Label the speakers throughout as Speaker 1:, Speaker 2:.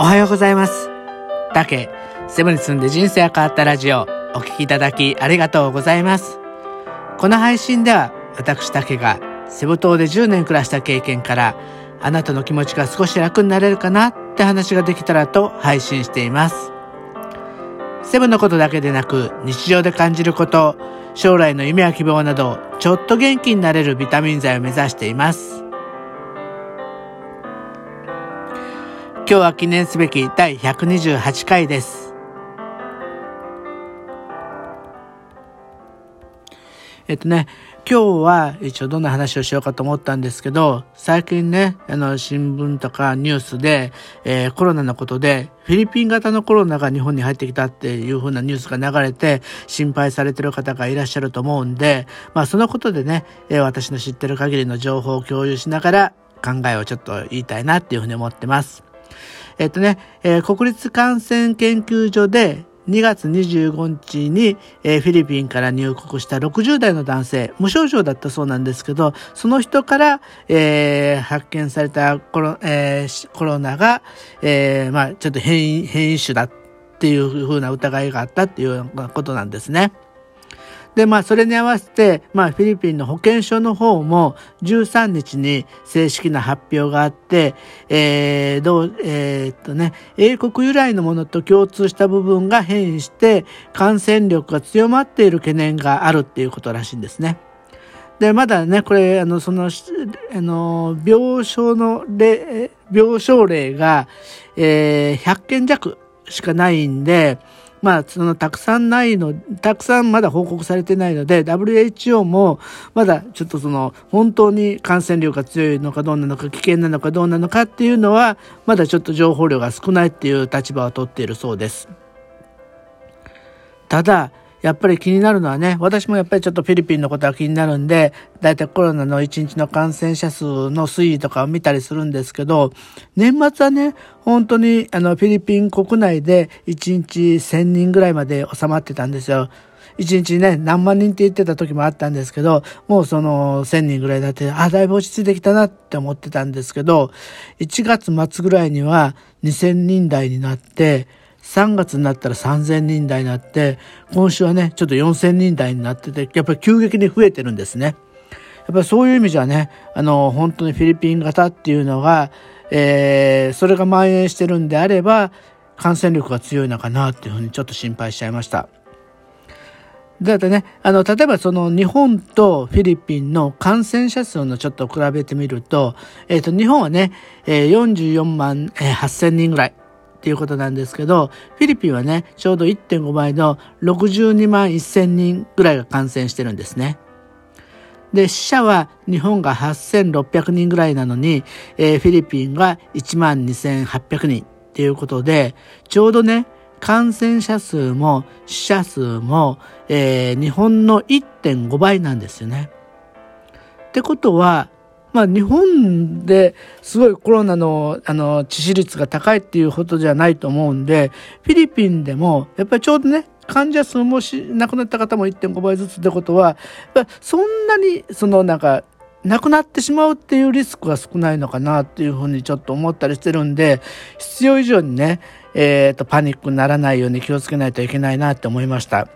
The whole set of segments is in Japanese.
Speaker 1: おはようございます。タケ、セブに住んで人生が変わったラジオ、お聴きいただきありがとうございます。この配信では、私タケがセブ島で10年暮らした経験から、あなたの気持ちが少し楽になれるかなって話ができたらと配信しています。セブンのことだけでなく、日常で感じること、将来の夢や希望など、ちょっと元気になれるビタミン剤を目指しています。今日は記念すべき第128回です。えっとね、今日は一応どんな話をしようかと思ったんですけど、最近ね、あの、新聞とかニュースで、えー、コロナのことで、フィリピン型のコロナが日本に入ってきたっていう風なニュースが流れて、心配されてる方がいらっしゃると思うんで、まあそのことでね、えー、私の知ってる限りの情報を共有しながら考えをちょっと言いたいなっていうふうに思ってます。えっとね、えー、国立感染研究所で2月25日に、えー、フィリピンから入国した60代の男性、無症状だったそうなんですけど、その人から、えー、発見されたコロ,、えー、コロナが、え、まあちょっと変異、変異種だっていうふうな疑いがあったっていうようなことなんですね。で、まあ、それに合わせて、まあ、フィリピンの保健所の方も13日に正式な発表があって、えー、どう、えー、っとね、英国由来のものと共通した部分が変異して、感染力が強まっている懸念があるっていうことらしいんですね。で、まだね、これ、あの、その、あの、病床の例、病床例が、えー、100件弱しかないんで、まあ、そのたくさんないの、たくさんまだ報告されてないので、WHO もまだちょっとその、本当に感染量が強いのかどうなのか、危険なのかどうなのかっていうのは、まだちょっと情報量が少ないっていう立場を取っているそうです。ただ、やっぱり気になるのはね、私もやっぱりちょっとフィリピンのことは気になるんで、だいたいコロナの1日の感染者数の推移とかを見たりするんですけど、年末はね、本当にあのフィリピン国内で1日1000人ぐらいまで収まってたんですよ。1日ね、何万人って言ってた時もあったんですけど、もうその1000人ぐらいだって、あ、だいぶ落ち着いてきたなって思ってたんですけど、1月末ぐらいには2000人台になって、3月になったら3000人台になって、今週はね、ちょっと4000人台になってて、やっぱり急激に増えてるんですね。やっぱりそういう意味じゃね、あの、本当にフィリピン型っていうのが、えー、それが蔓延してるんであれば、感染力が強いのかなっていうふうにちょっと心配しちゃいました。だってね、あの、例えばその日本とフィリピンの感染者数のちょっと比べてみると、えっ、ー、と、日本はね、えー、44万8000人ぐらい。っていうことなんですけど、フィリピンはね、ちょうど1.5倍の62万1000人ぐらいが感染してるんですね。で、死者は日本が8600人ぐらいなのに、えー、フィリピンが1万2800人っていうことで、ちょうどね、感染者数も死者数も、えー、日本の1.5倍なんですよね。ってことは、まあ日本ですごいコロナのあの致死率が高いっていうことじゃないと思うんで、フィリピンでもやっぱりちょうどね、患者数もし亡くなった方も1.5倍ずつってことは、そんなにそのなんか亡くなってしまうっていうリスクが少ないのかなっていうふうにちょっと思ったりしてるんで、必要以上にね、えっ、ー、と、パニックにならないように気をつけないといけないなって思いました。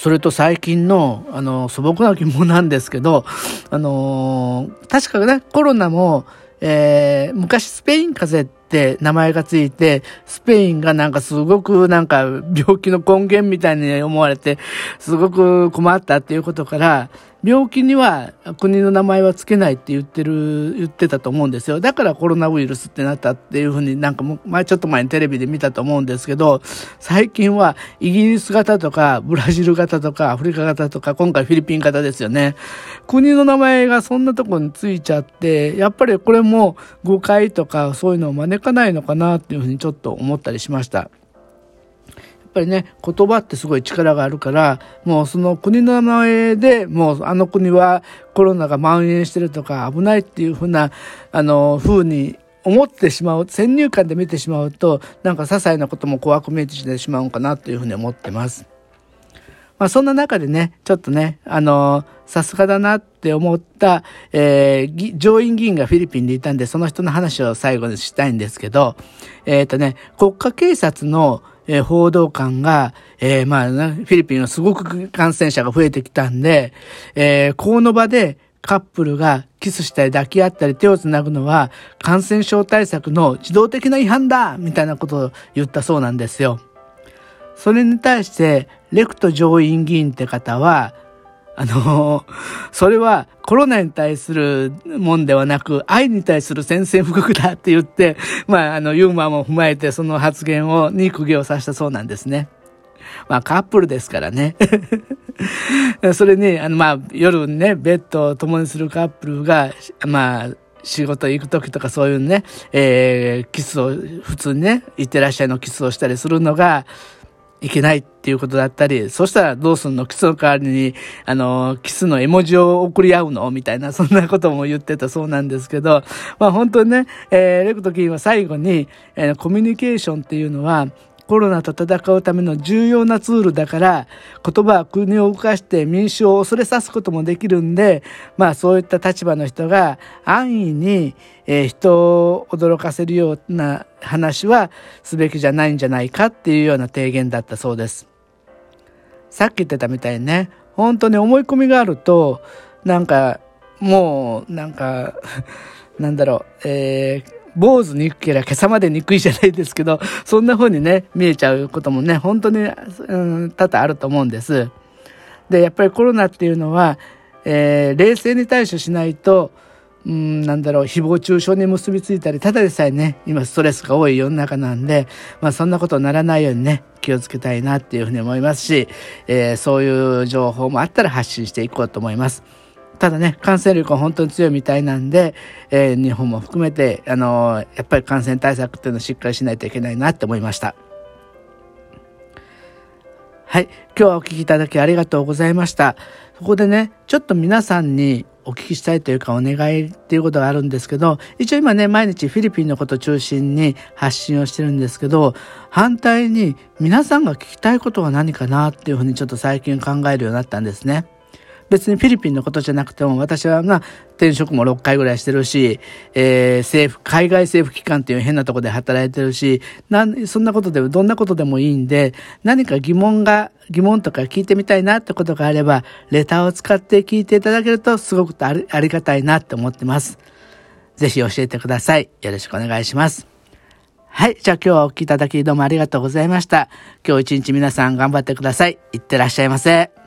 Speaker 1: それと最近の、あの、素朴な疑問なんですけど、あの確かね、コロナも、えー、昔スペイン風邪って名前がついて、スペインがなんかすごくなんか病気の根源みたいに思われて、すごく困ったっていうことから、病気には国の名前は付けないって言ってる、言ってたと思うんですよ。だからコロナウイルスってなったっていうふうになんかもう、前ちょっと前にテレビで見たと思うんですけど、最近はイギリス型とかブラジル型とかアフリカ型とか今回フィリピン型ですよね。国の名前がそんなとこについちゃって、やっぱりこれも誤解とかそういうのを招かないのかなっていうふうにちょっと思ったりしました。っぱりね、言葉ってすごい力があるから、もうその国の名前でもうあの国はコロナが蔓延してるとか危ないっていうふうな、あの、風に思ってしまう、先入観で見てしまうと、なんか些細なことも怖く見えてしまうかなというふうに思ってます。まあそんな中でね、ちょっとね、あのさすがだなって思った、えー、上院議員がフィリピンでいたんで、その人の話を最後にしたいんですけど、えっ、ー、とね、国家警察の、えー、報道官が、えー、まあ、フィリピンはすごく感染者が増えてきたんで、えー、この場でカップルがキスしたり抱き合ったり手を繋ぐのは感染症対策の自動的な違反だみたいなことを言ったそうなんですよ。それに対して、レクト上院議員って方は、あの、それはコロナに対するもんではなく、愛に対する宣戦布告だって言って、まあ、あの、ユーモアも踏まえてその発言を、に釘を刺したそうなんですね。まあ、カップルですからね。それに、あの、まあ、夜ね、ベッドを共にするカップルが、まあ、仕事行く時とかそういうね、えー、キスを、普通にね、行ってらっしゃいのキスをしたりするのが、いけないっていうことだったり、そしたらどうすんの？キスの代わりに、あの、キスの絵文字を送り合うの？みたいな、そんなことも言ってたそうなんですけど、まあ本当にね、えー、レクト君は最後に、えー、コミュニケーションっていうのは、コロナと戦うための重要なツールだから、言葉は国を動かして民衆を恐れさすこともできるんで、まあそういった立場の人が安易に、えー、人を驚かせるような話はすべきじゃないんじゃないかっていうような提言だったそうです。さっき言ってたみたいにね、本当に思い込みがあると、なんか、もう、なんか、なんだろう、えー、坊主憎けりゃ今朝まで憎いじゃないですけど、そんな風にね、見えちゃうこともね、本当に、うん、多々あると思うんです。で、やっぱりコロナっていうのは、えー、冷静に対処しないと、うん、なんだろう、誹謗中傷に結びついたり、ただでさえね、今ストレスが多い世の中なんで、まあそんなことにならないようにね、気をつけたいなっていうふうに思いますし、えー、そういう情報もあったら発信していこうと思います。ただね、感染力は本当に強いみたいなんで、えー、日本も含めて、あのー、やっぱり感染対策っていうのをしっかりしないといけないなって思いました。はい。今日はお聞きいただきありがとうございました。そこでね、ちょっと皆さんにお聞きしたいというかお願いっていうことがあるんですけど、一応今ね、毎日フィリピンのこと中心に発信をしてるんですけど、反対に皆さんが聞きたいことは何かなっていうふうにちょっと最近考えるようになったんですね。別にフィリピンのことじゃなくても、私はま、転職も6回ぐらいしてるし、えー、政府、海外政府機関っていう変なとこで働いてるし、なん、そんなことでも、どんなことでもいいんで、何か疑問が、疑問とか聞いてみたいなってことがあれば、レターを使って聞いていただけると、すごくありありがたいなって思ってます。ぜひ教えてください。よろしくお願いします。はい。じゃあ今日はお聞きいただきどうもありがとうございました。今日一日皆さん頑張ってください。いってらっしゃいませ。